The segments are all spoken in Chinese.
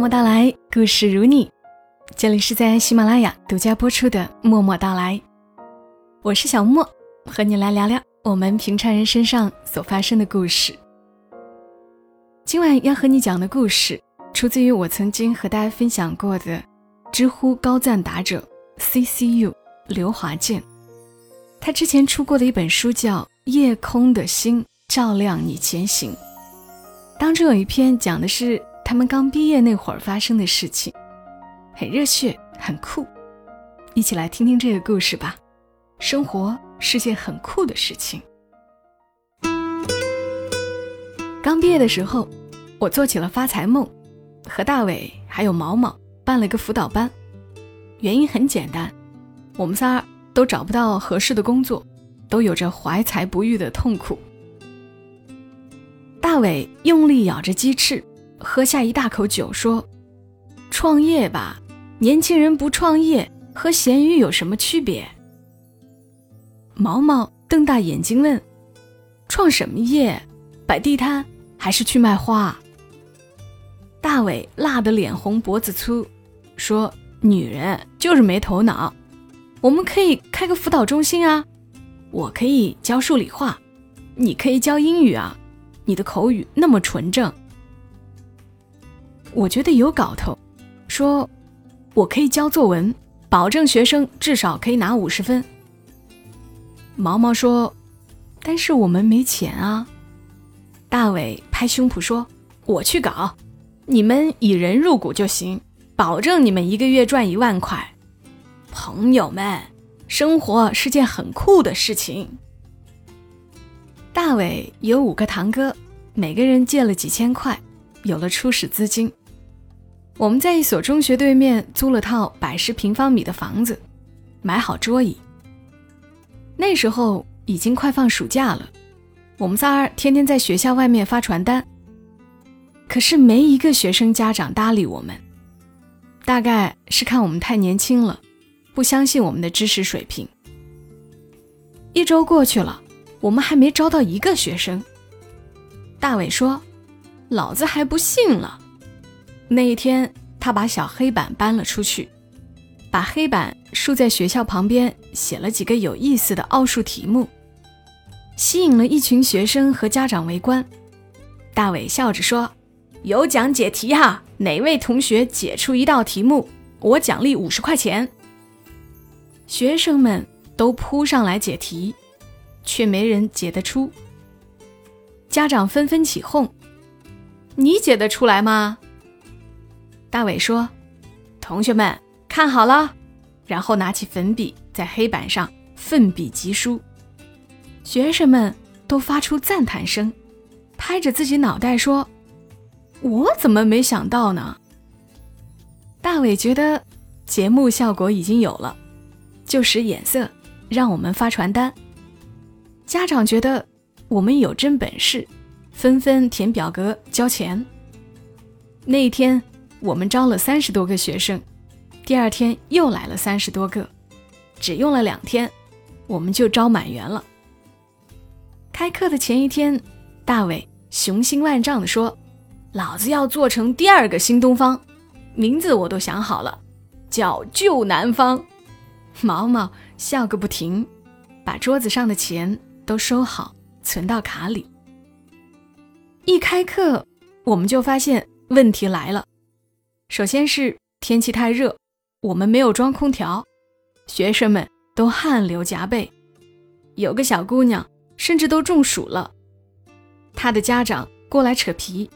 默到来，故事如你。这里是在喜马拉雅独家播出的《默默到来》，我是小莫，和你来聊聊我们平常人身上所发生的故事。今晚要和你讲的故事，出自于我曾经和大家分享过的知乎高赞答者 C C U 刘华健。他之前出过的一本书叫《夜空的星照亮你前行》，当中有一篇讲的是。他们刚毕业那会儿发生的事情，很热血，很酷。一起来听听这个故事吧。生活是件很酷的事情。刚毕业的时候，我做起了发财梦，和大伟还有毛毛办了个辅导班。原因很简单，我们仨都找不到合适的工作，都有着怀才不遇的痛苦。大伟用力咬着鸡翅。喝下一大口酒，说：“创业吧，年轻人不创业和咸鱼有什么区别？”毛毛瞪大眼睛问：“创什么业？摆地摊还是去卖花？”大伟辣得脸红脖子粗，说：“女人就是没头脑，我们可以开个辅导中心啊，我可以教数理化，你可以教英语啊，你的口语那么纯正。”我觉得有搞头，说我可以教作文，保证学生至少可以拿五十分。毛毛说：“但是我们没钱啊。”大伟拍胸脯说：“我去搞，你们以人入股就行，保证你们一个月赚一万块。”朋友们，生活是件很酷的事情。大伟有五个堂哥，每个人借了几千块，有了初始资金。我们在一所中学对面租了套百十平方米的房子，买好桌椅。那时候已经快放暑假了，我们仨儿天天在学校外面发传单。可是没一个学生家长搭理我们，大概是看我们太年轻了，不相信我们的知识水平。一周过去了，我们还没招到一个学生。大伟说：“老子还不信了。”那一天，他把小黑板搬了出去，把黑板竖在学校旁边，写了几个有意思的奥数题目，吸引了一群学生和家长围观。大伟笑着说：“有奖解题哈，哪位同学解出一道题目，我奖励五十块钱。”学生们都扑上来解题，却没人解得出。家长纷纷起哄：“你解得出来吗？”大伟说：“同学们看好了。”然后拿起粉笔在黑板上奋笔疾书。学生们都发出赞叹声，拍着自己脑袋说：“我怎么没想到呢？”大伟觉得节目效果已经有了，就使眼色让我们发传单。家长觉得我们有真本事，纷纷填表格交钱。那一天。我们招了三十多个学生，第二天又来了三十多个，只用了两天，我们就招满员了。开课的前一天，大伟雄心万丈地说：“老子要做成第二个新东方，名字我都想好了，叫旧南方。”毛毛笑个不停，把桌子上的钱都收好，存到卡里。一开课，我们就发现问题来了。首先是天气太热，我们没有装空调，学生们都汗流浃背，有个小姑娘甚至都中暑了。她的家长过来扯皮，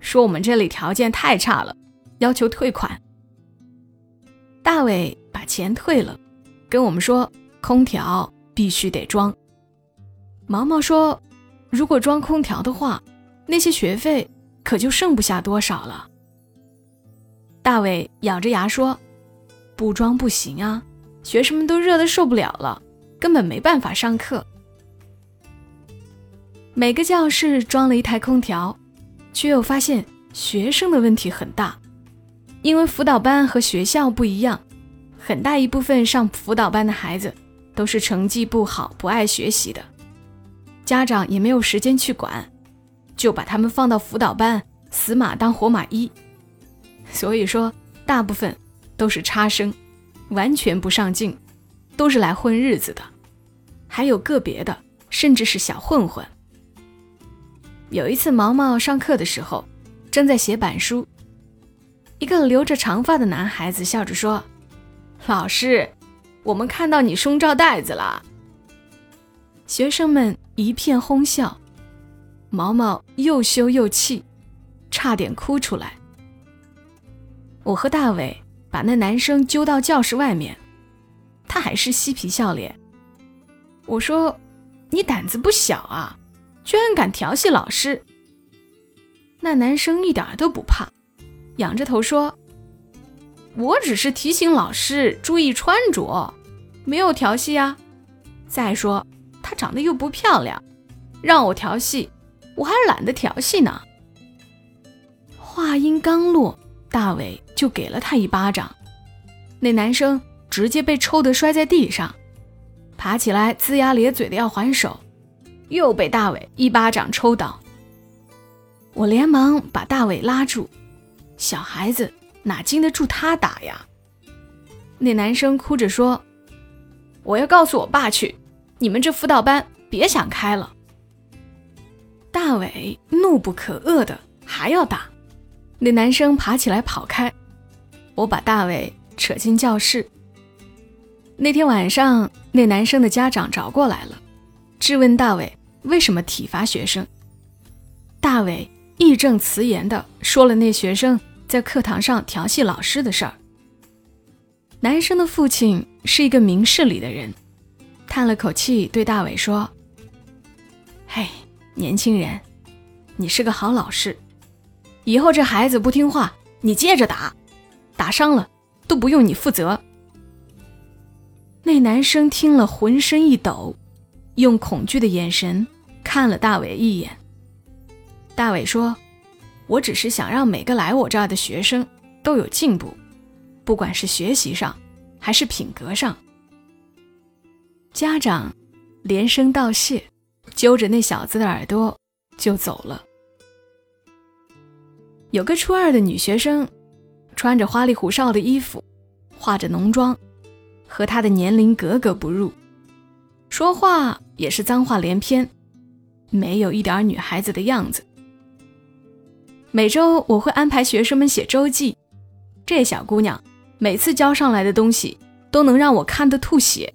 说我们这里条件太差了，要求退款。大伟把钱退了，跟我们说空调必须得装。毛毛说，如果装空调的话，那些学费可就剩不下多少了。大伟咬着牙说：“不装不行啊，学生们都热得受不了了，根本没办法上课。”每个教室装了一台空调，却又发现学生的问题很大，因为辅导班和学校不一样，很大一部分上辅导班的孩子都是成绩不好、不爱学习的，家长也没有时间去管，就把他们放到辅导班，死马当活马医。所以说大部分都是差生，完全不上进，都是来混日子的。还有个别的，甚至是小混混。有一次，毛毛上课的时候，正在写板书，一个留着长发的男孩子笑着说：“老师，我们看到你胸罩带子了。”学生们一片哄笑，毛毛又羞又气，差点哭出来。我和大伟把那男生揪到教室外面，他还是嬉皮笑脸。我说：“你胆子不小啊，居然敢调戏老师。”那男生一点都不怕，仰着头说：“我只是提醒老师注意穿着，没有调戏啊。再说她长得又不漂亮，让我调戏，我还懒得调戏呢。”话音刚落，大伟就给了他一巴掌，那男生直接被抽得摔在地上。爬起来，龇牙咧嘴的要还手，又被大伟一巴掌抽倒。我连忙把大伟拉住，小孩子哪经得住他打呀？那男生哭着说：“我要告诉我爸去，你们这辅导班别想开了。”大伟怒不可遏的还要打，那男生爬起来跑开，我把大伟扯进教室。那天晚上，那男生的家长找过来了，质问大伟为什么体罚学生。大伟义正辞严地说了那学生在课堂上调戏老师的事儿。男生的父亲是一个明事理的人，叹了口气对大伟说：“嘿，年轻人，你是个好老师，以后这孩子不听话，你接着打，打伤了都不用你负责。”那男生听了，浑身一抖，用恐惧的眼神看了大伟一眼。大伟说：“我只是想让每个来我这儿的学生都有进步，不管是学习上还是品格上。”家长连声道谢，揪着那小子的耳朵就走了。有个初二的女学生，穿着花里胡哨的衣服，化着浓妆。和他的年龄格格不入，说话也是脏话连篇，没有一点女孩子的样子。每周我会安排学生们写周记，这小姑娘每次交上来的东西都能让我看得吐血，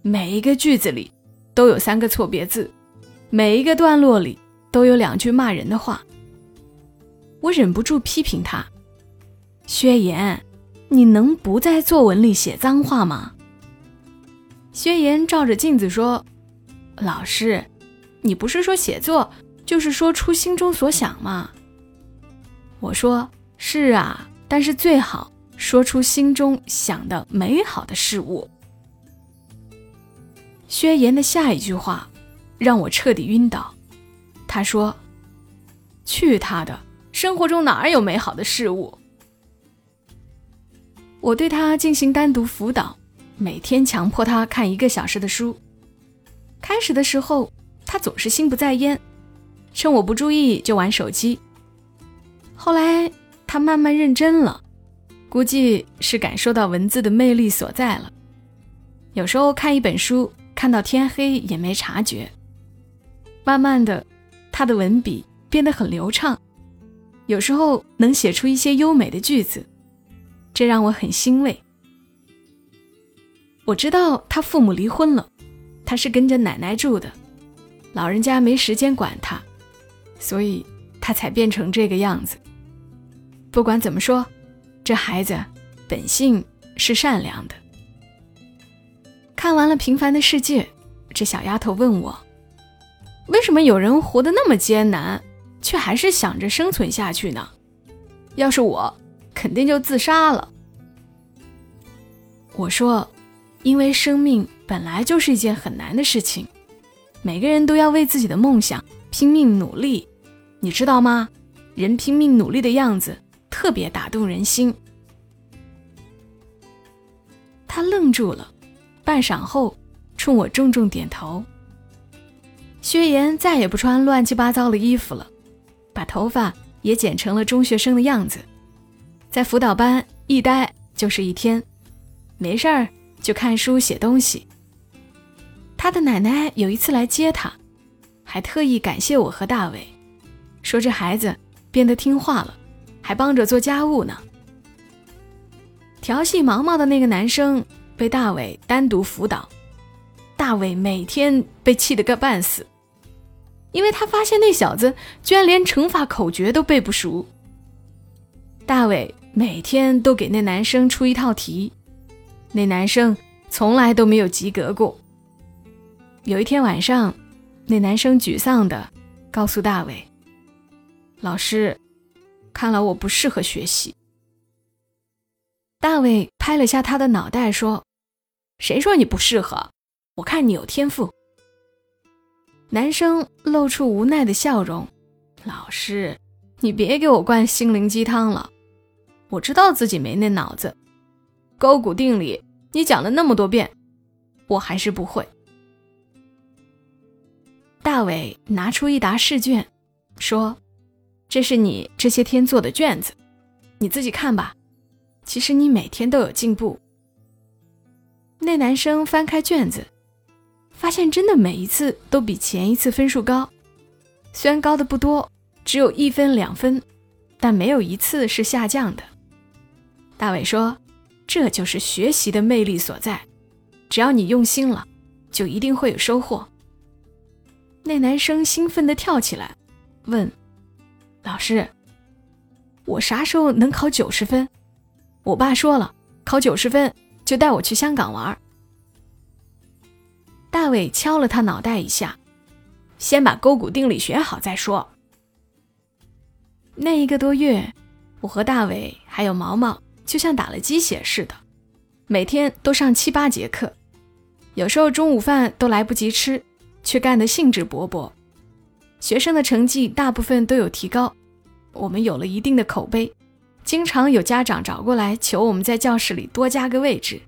每一个句子里都有三个错别字，每一个段落里都有两句骂人的话。我忍不住批评他：“薛岩。”你能不在作文里写脏话吗？薛岩照着镜子说：“老师，你不是说写作就是说出心中所想吗？”我说：“是啊，但是最好说出心中想的美好的事物。”薛岩的下一句话让我彻底晕倒。他说：“去他的，生活中哪有美好的事物？”我对他进行单独辅导，每天强迫他看一个小时的书。开始的时候，他总是心不在焉，趁我不注意就玩手机。后来他慢慢认真了，估计是感受到文字的魅力所在了。有时候看一本书看到天黑也没察觉。慢慢的，他的文笔变得很流畅，有时候能写出一些优美的句子。这让我很欣慰。我知道他父母离婚了，他是跟着奶奶住的，老人家没时间管他，所以他才变成这个样子。不管怎么说，这孩子本性是善良的。看完了《平凡的世界》，这小丫头问我：为什么有人活得那么艰难，却还是想着生存下去呢？要是我。肯定就自杀了。我说，因为生命本来就是一件很难的事情，每个人都要为自己的梦想拼命努力，你知道吗？人拼命努力的样子特别打动人心。他愣住了，半晌后冲我重重点头。薛岩再也不穿乱七八糟的衣服了，把头发也剪成了中学生的样子。在辅导班一待就是一天，没事儿就看书写东西。他的奶奶有一次来接他，还特意感谢我和大伟，说这孩子变得听话了，还帮着做家务呢。调戏毛毛的那个男生被大伟单独辅导，大伟每天被气得个半死，因为他发现那小子居然连乘法口诀都背不熟。大伟每天都给那男生出一套题，那男生从来都没有及格过。有一天晚上，那男生沮丧的告诉大伟：“老师，看来我不适合学习。”大伟拍了下他的脑袋说：“谁说你不适合？我看你有天赋。”男生露出无奈的笑容：“老师，你别给我灌心灵鸡汤了。我知道自己没那脑子。勾股定理你讲了那么多遍，我还是不会。”大伟拿出一沓试卷，说：“这是你这些天做的卷子，你自己看吧。其实你每天都有进步。”那男生翻开卷子，发现真的每一次都比前一次分数高，虽然高的不多，只有一分两分，但没有一次是下降的。大伟说：“这就是学习的魅力所在，只要你用心了，就一定会有收获。”那男生兴奋地跳起来，问：“老师，我啥时候能考九十分？我爸说了，考九十分就带我去香港玩。”大伟敲了他脑袋一下：“先把勾股定理学好再说。”那一个多月，我和大伟还有毛毛就像打了鸡血似的，每天都上七八节课，有时候中午饭都来不及吃。却干得兴致勃勃，学生的成绩大部分都有提高，我们有了一定的口碑，经常有家长找过来求我们在教室里多加个位置。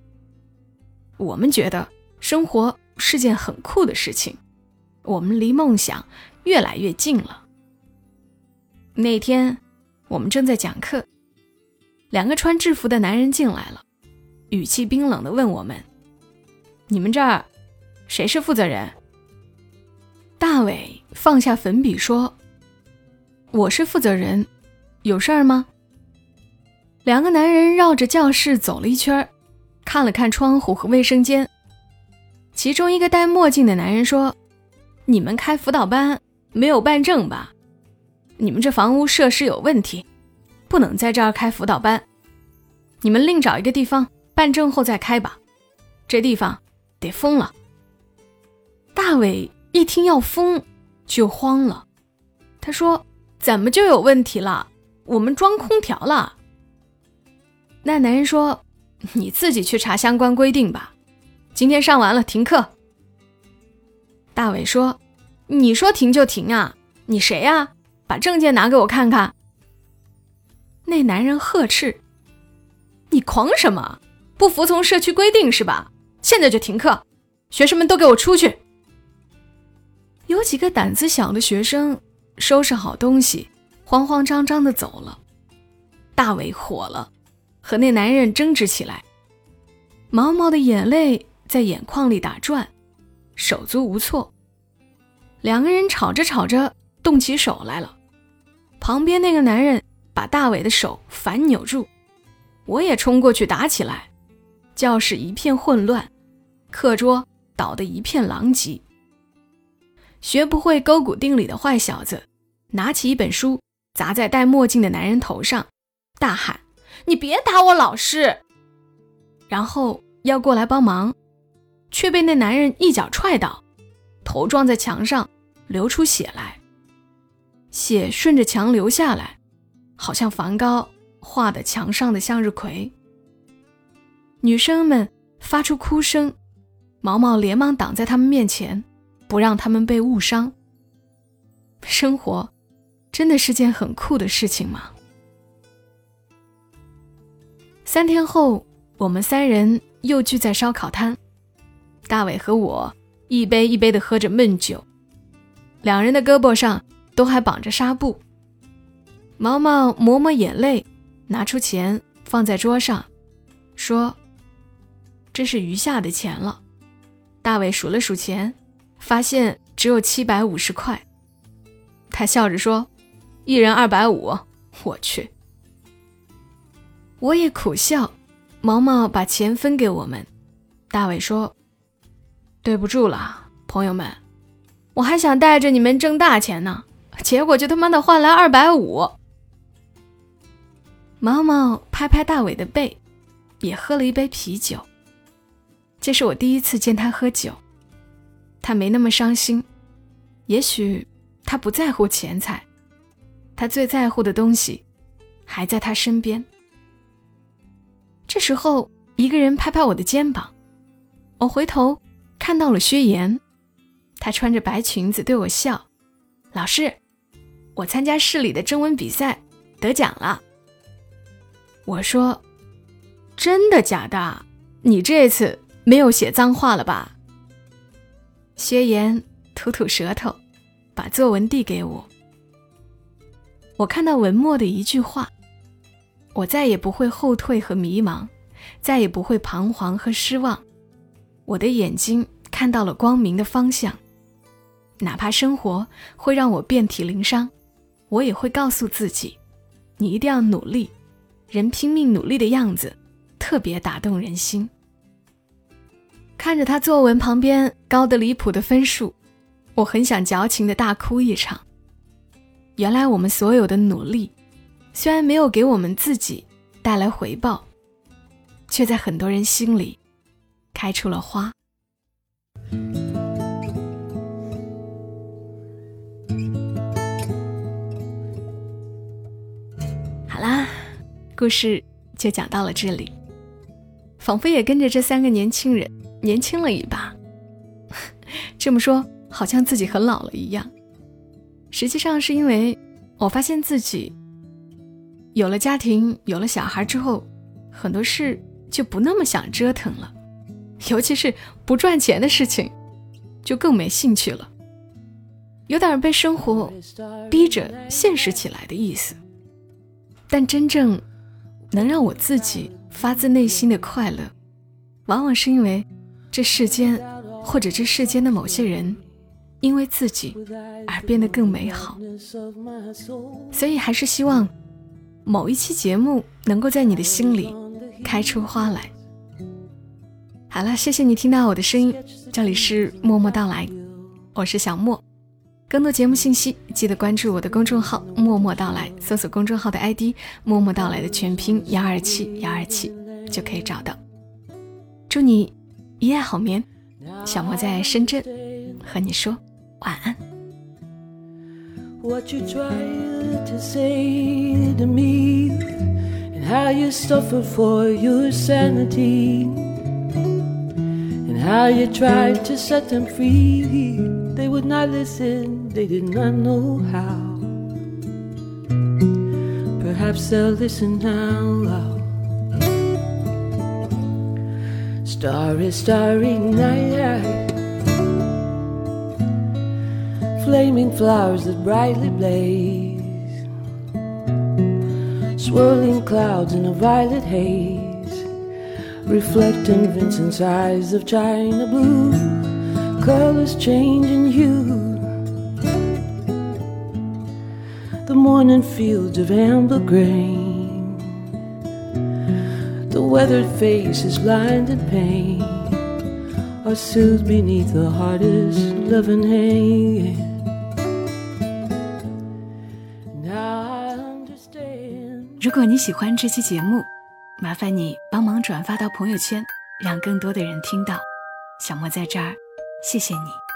我们觉得生活是件很酷的事情，我们离梦想越来越近了。那天我们正在讲课，两个穿制服的男人进来了，语气冰冷地问我们：“你们这儿谁是负责人？”大伟放下粉笔说：“我是负责人，有事儿吗？”两个男人绕着教室走了一圈，看了看窗户和卫生间。其中一个戴墨镜的男人说：“你们开辅导班没有办证吧？你们这房屋设施有问题，不能在这儿开辅导班。你们另找一个地方办证后再开吧，这地方得封了。”大伟。一听要封，就慌了。他说：“怎么就有问题了？我们装空调了。”那男人说：“你自己去查相关规定吧。今天上完了停课。”大伟说：“你说停就停啊？你谁呀？把证件拿给我看看。”那男人呵斥：“你狂什么？不服从社区规定是吧？现在就停课，学生们都给我出去！”有几个胆子小的学生收拾好东西，慌慌张张的走了。大伟火了，和那男人争执起来。毛毛的眼泪在眼眶里打转，手足无措。两个人吵着吵着动起手来了。旁边那个男人把大伟的手反扭住，我也冲过去打起来。教室一片混乱，课桌倒得一片狼藉。学不会勾股定理的坏小子，拿起一本书砸在戴墨镜的男人头上，大喊：“你别打我老师！”然后要过来帮忙，却被那男人一脚踹倒，头撞在墙上，流出血来。血顺着墙流下来，好像梵高画的墙上的向日葵。女生们发出哭声，毛毛连忙挡在他们面前。不让他们被误伤。生活真的是件很酷的事情吗？三天后，我们三人又聚在烧烤摊，大伟和我一杯一杯的喝着闷酒，两人的胳膊上都还绑着纱布。毛毛抹抹眼泪，拿出钱放在桌上，说：“这是余下的钱了。”大伟数了数钱，发现只有七百五十块。他笑着说：“一人二百五。”我去！我也苦笑。毛毛把钱分给我们，大伟说：“对不住了，朋友们，我还想带着你们挣大钱呢，结果就他妈的换来二百五。”毛毛拍拍大伟的背，也喝了一杯啤酒。这是我第一次见他喝酒，他没那么伤心，也许他不在乎钱财，他最在乎的东西还在他身边。这时候，一个人拍拍我的肩膀，我回头看到了薛岩，她穿着白裙子对我笑：“老师，我参加市里的征文比赛得奖了。”我说：“真的假的？你这次没有写脏话了吧？”薛岩吐吐舌头，把作文递给我。我看到文末的一句话。我再也不会后退和迷茫，再也不会彷徨和失望。我的眼睛看到了光明的方向，哪怕生活会让我遍体鳞伤，我也会告诉自己：你一定要努力。人拼命努力的样子，特别打动人心。看着他作文旁边高得离谱的分数，我很想矫情的大哭一场。原来我们所有的努力。虽然没有给我们自己带来回报，却在很多人心里开出了花。好啦，故事就讲到了这里，仿佛也跟着这三个年轻人年轻了一把。这么说，好像自己很老了一样。实际上是因为我发现自己。有了家庭，有了小孩之后，很多事就不那么想折腾了，尤其是不赚钱的事情，就更没兴趣了，有点被生活逼着现实起来的意思。但真正能让我自己发自内心的快乐，往往是因为这世间或者这世间的某些人，因为自己而变得更美好。所以还是希望。某一期节目能够在你的心里开出花来。好了，谢谢你听到我的声音，这里是默默到来，我是小莫。更多节目信息，记得关注我的公众号“默默到来”，搜索公众号的 ID“ 默默到来”的全拼幺二七幺二七就可以找到。祝你一夜好眠，小莫在深圳和你说晚安。what you tried to say to me, and how you suffered for your sanity, and how you tried to set them free. They would not listen, they did not know how. Perhaps they'll listen now. Starry, starry night flaming flowers that brightly blaze, swirling clouds in a violet haze, reflecting Vincent's eyes of china blue, colors changing hue. The morning fields of amber grain, the weathered faces lined in pain are soothed beneath the hardest loving hand. 如果你喜欢这期节目，麻烦你帮忙转发到朋友圈， 让更多的人听到。小莫在这儿，谢谢你。